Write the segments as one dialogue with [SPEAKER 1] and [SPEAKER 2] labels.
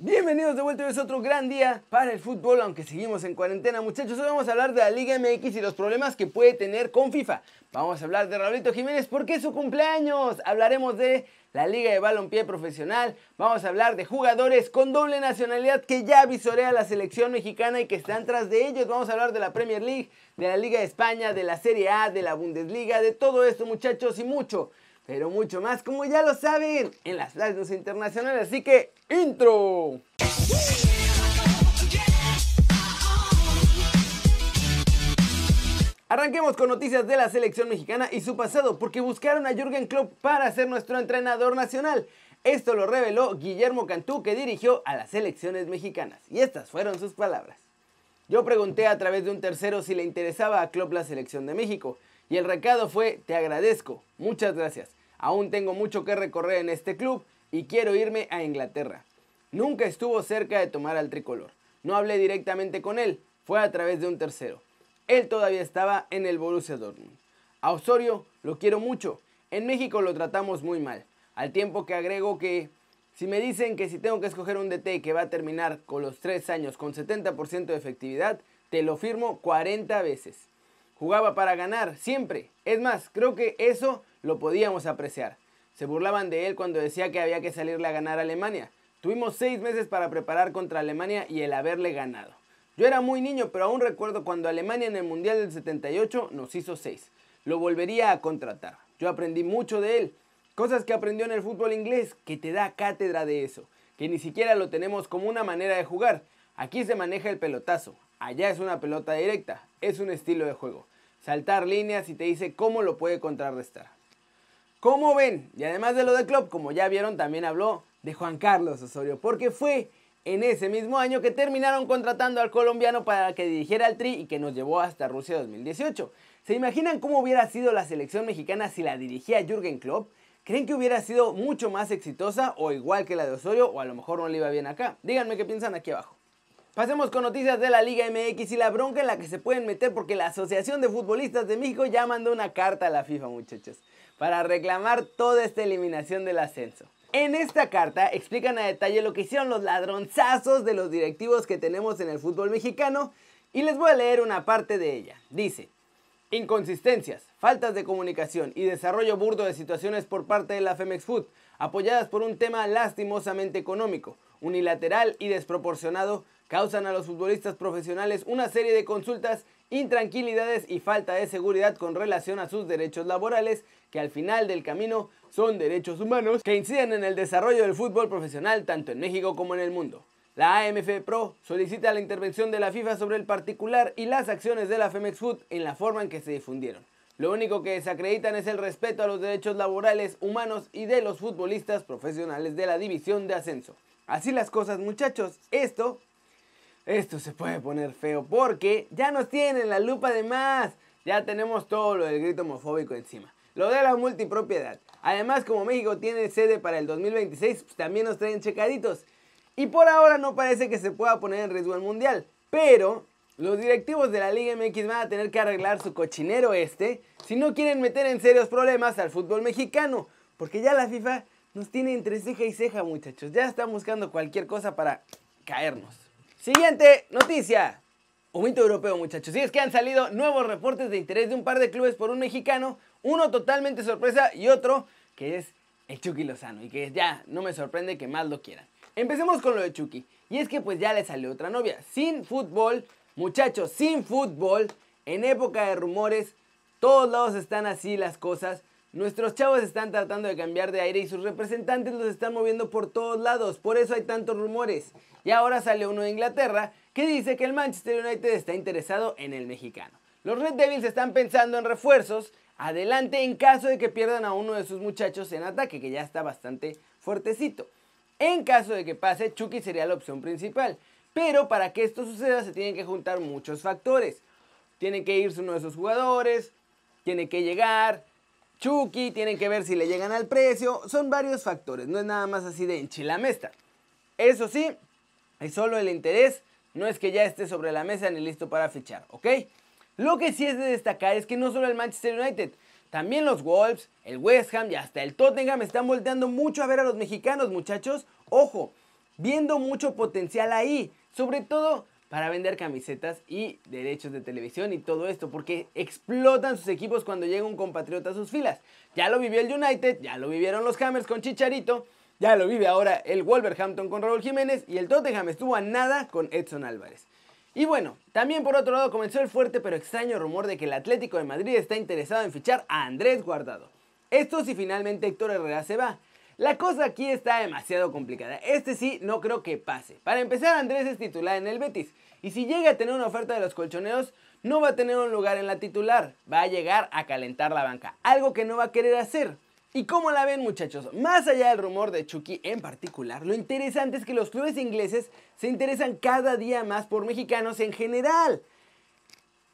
[SPEAKER 1] Bienvenidos de vuelta, hoy es otro gran día para el fútbol, aunque seguimos en cuarentena muchachos. Hoy vamos a hablar de la Liga MX y los problemas que puede tener con FIFA. Vamos a hablar de Raulito Jiménez porque es su cumpleaños. Hablaremos de la Liga de Balompié Profesional. Vamos a hablar de jugadores con doble nacionalidad que ya visorea la selección mexicana y que están tras de ellos. Vamos a hablar de la Premier League, de la Liga de España, de la Serie A, de la Bundesliga, de todo esto muchachos y mucho pero mucho más, como ya lo saben, en las playas internacionales. Así que, intro. Arranquemos con noticias de la selección mexicana y su pasado, porque buscaron a Jürgen Klopp para ser nuestro entrenador nacional. Esto lo reveló Guillermo Cantú, que dirigió a las selecciones mexicanas. Y estas fueron sus palabras. Yo pregunté a través de un tercero si le interesaba a Klopp la selección de México, y el recado fue, te agradezco, muchas gracias. Aún tengo mucho que recorrer en este club y quiero irme a Inglaterra. Nunca estuvo cerca de tomar al tricolor. No hablé directamente con él, fue a través de un tercero. Él todavía estaba en el Borussia Dortmund. A Osorio lo quiero mucho. En México lo tratamos muy mal. Al tiempo que agrego que si me dicen que si tengo que escoger un DT que va a terminar con los 3 años con 70% de efectividad, te lo firmo 40 veces. Jugaba para ganar, siempre. Es más, creo que eso lo podíamos apreciar. Se burlaban de él cuando decía que había que salirle a ganar a Alemania. Tuvimos seis meses para preparar contra Alemania y el haberle ganado. Yo era muy niño, pero aún recuerdo cuando Alemania en el Mundial del 78 nos hizo seis. Lo volvería a contratar. Yo aprendí mucho de él. Cosas que aprendió en el fútbol inglés, que te da cátedra de eso. Que ni siquiera lo tenemos como una manera de jugar. Aquí se maneja el pelotazo. Allá es una pelota directa. Es un estilo de juego. Saltar líneas y te dice cómo lo puede contrarrestar. ¿Cómo ven? Y además de lo de club, como ya vieron, también habló de Juan Carlos Osorio, porque fue en ese mismo año que terminaron contratando al colombiano para que dirigiera al Tri y que nos llevó hasta Rusia 2018. ¿Se imaginan cómo hubiera sido la selección mexicana si la dirigía Jürgen Klopp? ¿Creen que hubiera sido mucho más exitosa o igual que la de Osorio o a lo mejor no le iba bien acá? Díganme qué piensan aquí abajo. Pasemos con noticias de la Liga MX y la bronca en la que se pueden meter porque la Asociación de Futbolistas de México ya mandó una carta a la FIFA, muchachos para reclamar toda esta eliminación del ascenso. En esta carta explican a detalle lo que hicieron los ladronzazos de los directivos que tenemos en el fútbol mexicano y les voy a leer una parte de ella. Dice, inconsistencias, faltas de comunicación y desarrollo burdo de situaciones por parte de la Femex Food, apoyadas por un tema lastimosamente económico, unilateral y desproporcionado, causan a los futbolistas profesionales una serie de consultas intranquilidades y falta de seguridad con relación a sus derechos laborales, que al final del camino son derechos humanos que inciden en el desarrollo del fútbol profesional tanto en México como en el mundo. La AMF Pro solicita la intervención de la FIFA sobre el particular y las acciones de la Femex Food en la forma en que se difundieron. Lo único que desacreditan es el respeto a los derechos laborales, humanos y de los futbolistas profesionales de la división de ascenso. Así las cosas muchachos, esto esto se puede poner feo porque ya nos tienen la lupa de más. Ya tenemos todo lo del grito homofóbico encima. Lo de la multipropiedad. Además, como México tiene sede para el 2026, pues también nos traen checaditos. Y por ahora no parece que se pueda poner en riesgo el mundial. Pero los directivos de la Liga MX van a tener que arreglar su cochinero este si no quieren meter en serios problemas al fútbol mexicano. Porque ya la FIFA nos tiene entre ceja y ceja, muchachos. Ya están buscando cualquier cosa para caernos. Siguiente noticia. Un mito europeo, muchachos. Y es que han salido nuevos reportes de interés de un par de clubes por un mexicano. Uno totalmente sorpresa y otro que es el Chucky Lozano. Y que ya no me sorprende que más lo quieran. Empecemos con lo de Chucky. Y es que pues ya le salió otra novia. Sin fútbol, muchachos, sin fútbol, en época de rumores, todos lados están así las cosas. Nuestros chavos están tratando de cambiar de aire y sus representantes los están moviendo por todos lados. Por eso hay tantos rumores. Y ahora sale uno de Inglaterra que dice que el Manchester United está interesado en el mexicano. Los Red Devils están pensando en refuerzos adelante en caso de que pierdan a uno de sus muchachos en ataque, que ya está bastante fuertecito. En caso de que pase, Chucky sería la opción principal. Pero para que esto suceda se tienen que juntar muchos factores. Tiene que irse uno de sus jugadores, tiene que llegar, Chucky, tienen que ver si le llegan al precio. Son varios factores, no es nada más así de enchilamesta. Eso sí, es solo el interés, no es que ya esté sobre la mesa ni listo para fichar, ¿ok? Lo que sí es de destacar es que no solo el Manchester United, también los Wolves, el West Ham y hasta el Tottenham están volteando mucho a ver a los mexicanos, muchachos. Ojo, viendo mucho potencial ahí, sobre todo para vender camisetas y derechos de televisión y todo esto, porque explotan sus equipos cuando llega un compatriota a sus filas. Ya lo vivió el United, ya lo vivieron los Hammers con Chicharito, ya lo vive ahora el Wolverhampton con Raúl Jiménez y el Tottenham estuvo a nada con Edson Álvarez. Y bueno, también por otro lado comenzó el fuerte pero extraño rumor de que el Atlético de Madrid está interesado en fichar a Andrés Guardado. Esto si finalmente Héctor Herrera se va. La cosa aquí está demasiado complicada. Este sí no creo que pase. Para empezar, Andrés es titular en el Betis. Y si llega a tener una oferta de los colchoneros, no va a tener un lugar en la titular. Va a llegar a calentar la banca. Algo que no va a querer hacer. ¿Y cómo la ven muchachos? Más allá del rumor de Chucky en particular, lo interesante es que los clubes ingleses se interesan cada día más por mexicanos en general.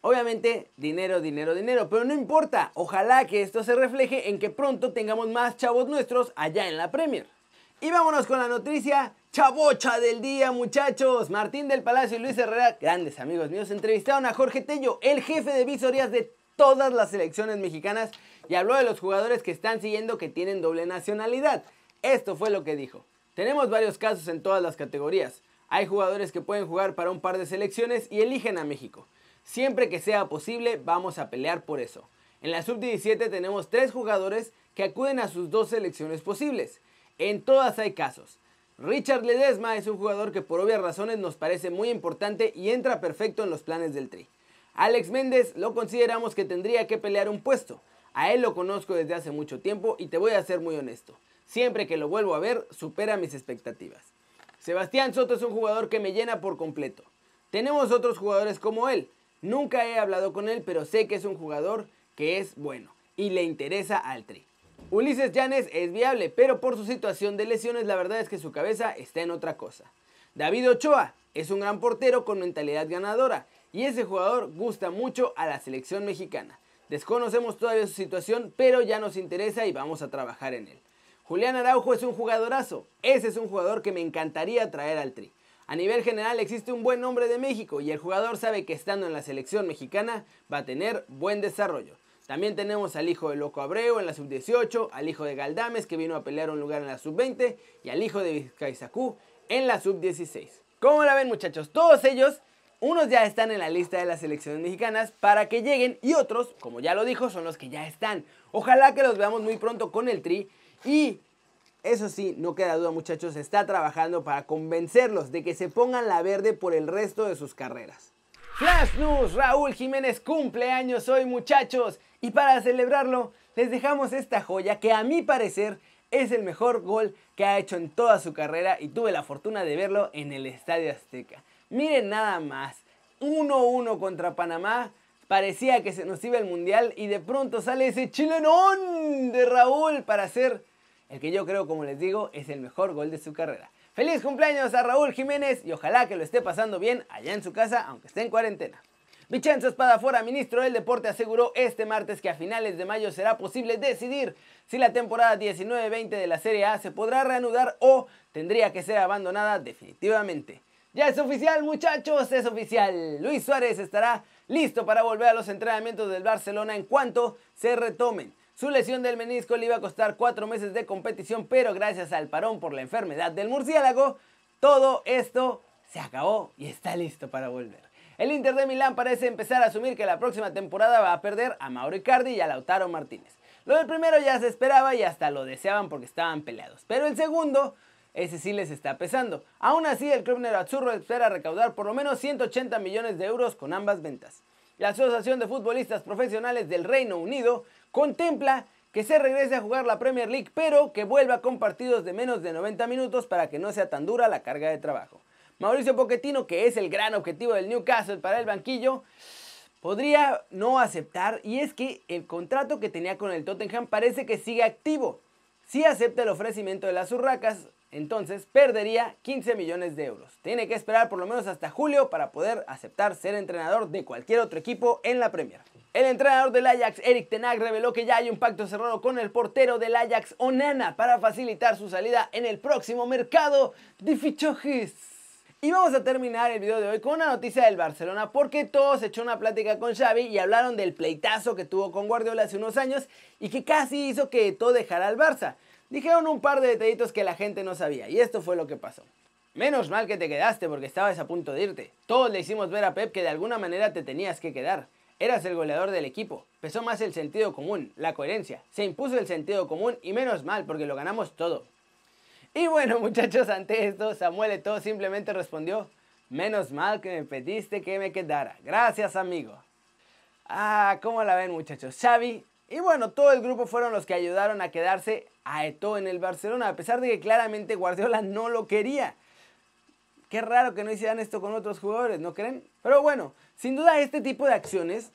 [SPEAKER 1] Obviamente, dinero, dinero, dinero, pero no importa. Ojalá que esto se refleje en que pronto tengamos más chavos nuestros allá en la Premier. Y vámonos con la noticia chavocha del día, muchachos. Martín del Palacio y Luis Herrera, grandes amigos míos, entrevistaron a Jorge Tello, el jefe de visorías de todas las selecciones mexicanas, y habló de los jugadores que están siguiendo que tienen doble nacionalidad. Esto fue lo que dijo. Tenemos varios casos en todas las categorías. Hay jugadores que pueden jugar para un par de selecciones y eligen a México. Siempre que sea posible, vamos a pelear por eso. En la sub-17 tenemos tres jugadores que acuden a sus dos selecciones posibles. En todas hay casos. Richard Ledesma es un jugador que por obvias razones nos parece muy importante y entra perfecto en los planes del Tri. Alex Méndez lo consideramos que tendría que pelear un puesto. A él lo conozco desde hace mucho tiempo y te voy a ser muy honesto. Siempre que lo vuelvo a ver, supera mis expectativas. Sebastián Soto es un jugador que me llena por completo. Tenemos otros jugadores como él, Nunca he hablado con él, pero sé que es un jugador que es bueno y le interesa al Tri. Ulises Llanes es viable, pero por su situación de lesiones la verdad es que su cabeza está en otra cosa. David Ochoa es un gran portero con mentalidad ganadora y ese jugador gusta mucho a la selección mexicana. Desconocemos todavía su situación, pero ya nos interesa y vamos a trabajar en él. Julián Araujo es un jugadorazo, ese es un jugador que me encantaría traer al Tri. A nivel general existe un buen nombre de México y el jugador sabe que estando en la selección mexicana va a tener buen desarrollo. También tenemos al hijo de Loco Abreu en la sub-18, al hijo de Galdames que vino a pelear un lugar en la sub-20 y al hijo de Vizcaizacú en la sub-16. ¿Cómo la ven muchachos? Todos ellos, unos ya están en la lista de las selecciones mexicanas para que lleguen y otros, como ya lo dijo, son los que ya están. Ojalá que los veamos muy pronto con el Tri y eso sí, no queda duda muchachos, está trabajando para convencerlos de que se pongan la verde por el resto de sus carreras. Flash News, Raúl Jiménez cumple años hoy muchachos y para celebrarlo les dejamos esta joya que a mi parecer es el mejor gol que ha hecho en toda su carrera y tuve la fortuna de verlo en el Estadio Azteca. Miren nada más, 1-1 contra Panamá, parecía que se nos iba el mundial y de pronto sale ese chilenón de Raúl para hacer el que yo creo, como les digo, es el mejor gol de su carrera. Feliz cumpleaños a Raúl Jiménez y ojalá que lo esté pasando bien allá en su casa, aunque esté en cuarentena. Vincenzo Espadafora, ministro del Deporte, aseguró este martes que a finales de mayo será posible decidir si la temporada 19-20 de la Serie A se podrá reanudar o tendría que ser abandonada definitivamente. Ya es oficial, muchachos, es oficial. Luis Suárez estará listo para volver a los entrenamientos del Barcelona en cuanto se retomen. Su lesión del menisco le iba a costar cuatro meses de competición, pero gracias al parón por la enfermedad del murciélago, todo esto se acabó y está listo para volver. El Inter de Milán parece empezar a asumir que la próxima temporada va a perder a Mauro Icardi y a Lautaro Martínez. Lo del primero ya se esperaba y hasta lo deseaban porque estaban peleados. Pero el segundo, ese sí les está pesando. Aún así, el club Nerazzurro espera recaudar por lo menos 180 millones de euros con ambas ventas. La Asociación de Futbolistas Profesionales del Reino Unido contempla que se regrese a jugar la Premier League, pero que vuelva con partidos de menos de 90 minutos para que no sea tan dura la carga de trabajo. Mauricio Pochettino, que es el gran objetivo del Newcastle para el banquillo, podría no aceptar y es que el contrato que tenía con el Tottenham parece que sigue activo. Si acepta el ofrecimiento de las Urracas, entonces perdería 15 millones de euros. Tiene que esperar por lo menos hasta julio para poder aceptar ser entrenador de cualquier otro equipo en la Premier. El entrenador del Ajax, Eric Tenag, reveló que ya hay un pacto cerrado con el portero del Ajax, Onana, para facilitar su salida en el próximo mercado de fichajes. Y vamos a terminar el video de hoy con una noticia del Barcelona porque todos echó una plática con Xavi y hablaron del pleitazo que tuvo con Guardiola hace unos años y que casi hizo que todo dejara al Barça. Dijeron un par de detallitos que la gente no sabía y esto fue lo que pasó. Menos mal que te quedaste porque estabas a punto de irte. Todos le hicimos ver a Pep que de alguna manera te tenías que quedar. Eras el goleador del equipo. Pesó más el sentido común, la coherencia. Se impuso el sentido común y menos mal porque lo ganamos todo. Y bueno muchachos, ante esto Samuel Eto'o simplemente respondió, menos mal que me pediste que me quedara. Gracias amigo. Ah, ¿cómo la ven muchachos? Xavi y bueno, todo el grupo fueron los que ayudaron a quedarse a Eto'o en el Barcelona, a pesar de que claramente Guardiola no lo quería. Qué raro que no hicieran esto con otros jugadores, ¿no creen? Pero bueno, sin duda este tipo de acciones,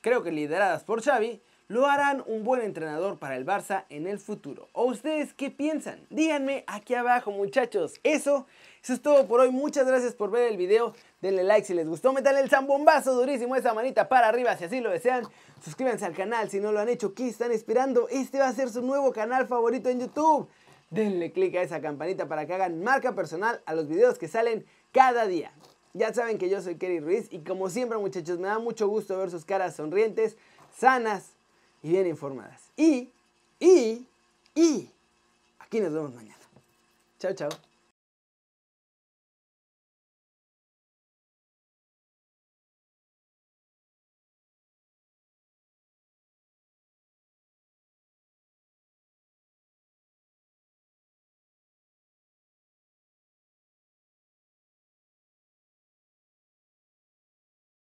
[SPEAKER 1] creo que lideradas por Xavi, lo harán un buen entrenador para el Barça en el futuro. ¿O ustedes qué piensan? Díganme aquí abajo muchachos. Eso, eso es todo por hoy. Muchas gracias por ver el video. Denle like si les gustó. Metan el zambombazo durísimo, esa manita para arriba si así lo desean. Suscríbanse al canal si no lo han hecho. ¿Qué están esperando? Este va a ser su nuevo canal favorito en YouTube denle click a esa campanita para que hagan marca personal a los videos que salen cada día. Ya saben que yo soy Kerry Ruiz y como siempre muchachos me da mucho gusto ver sus caras sonrientes, sanas y bien informadas. Y, y, y, aquí nos vemos mañana. Chao, chao.